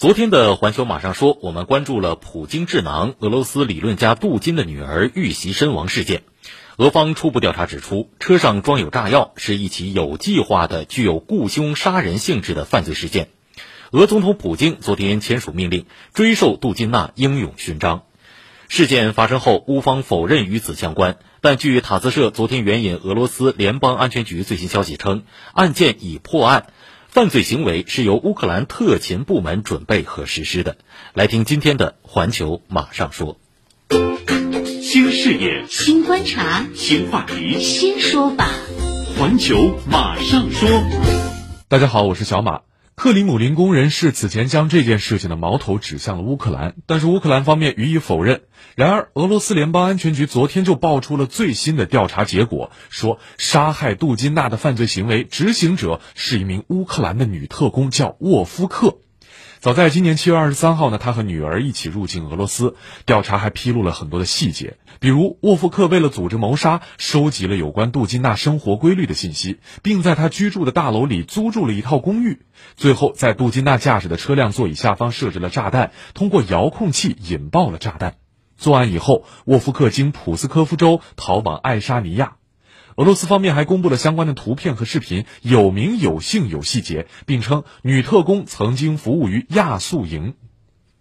昨天的环球马上说，我们关注了普京智囊、俄罗斯理论家杜金的女儿遇袭身亡事件。俄方初步调查指出，车上装有炸药，是一起有计划的、具有雇凶杀人性质的犯罪事件。俄总统普京昨天签署命令，追授杜金娜英勇勋章。事件发生后，乌方否认与此相关，但据塔斯社昨天援引俄罗斯联邦安全局最新消息称，案件已破案。犯罪行为是由乌克兰特勤部门准备和实施的。来听今天的环球马上说。新视野、新观察、新话题、新说法。环球马上说。大家好，我是小马。克里姆林宫人士此前将这件事情的矛头指向了乌克兰，但是乌克兰方面予以否认。然而，俄罗斯联邦安全局昨天就爆出了最新的调查结果，说杀害杜金娜的犯罪行为执行者是一名乌克兰的女特工，叫沃夫克。早在今年七月二十三号呢，他和女儿一起入境俄罗斯。调查还披露了很多的细节，比如沃夫克为了组织谋杀，收集了有关杜金娜生活规律的信息，并在他居住的大楼里租住了一套公寓。最后，在杜金娜驾驶的车辆座椅下方设置了炸弹，通过遥控器引爆了炸弹。作案以后，沃夫克经普斯科夫州逃往爱沙尼亚。俄罗斯方面还公布了相关的图片和视频，有名有姓有细节，并称女特工曾经服务于亚速营。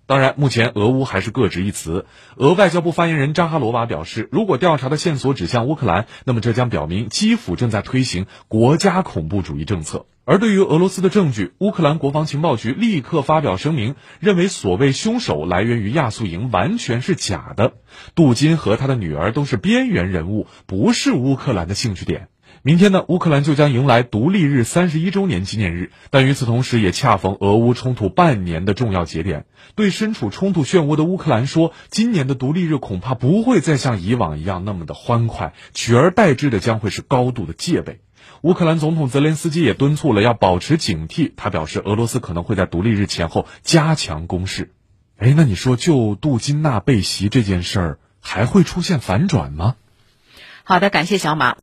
当然，目前俄乌还是各执一词。俄外交部发言人扎哈罗娃表示，如果调查的线索指向乌克兰，那么这将表明基辅正在推行国家恐怖主义政策。而对于俄罗斯的证据，乌克兰国防情报局立刻发表声明，认为所谓凶手来源于亚速营完全是假的。杜金和他的女儿都是边缘人物，不是乌克兰的兴趣点。明天呢，乌克兰就将迎来独立日三十一周年纪念日，但与此同时，也恰逢俄乌冲突半年的重要节点。对身处冲突漩涡的乌克兰说，今年的独立日恐怕不会再像以往一样那么的欢快，取而代之的将会是高度的戒备。乌克兰总统泽连斯基也敦促了要保持警惕，他表示，俄罗斯可能会在独立日前后加强攻势。哎，那你说，就杜金娜被袭这件事儿，还会出现反转吗？好的，感谢小马。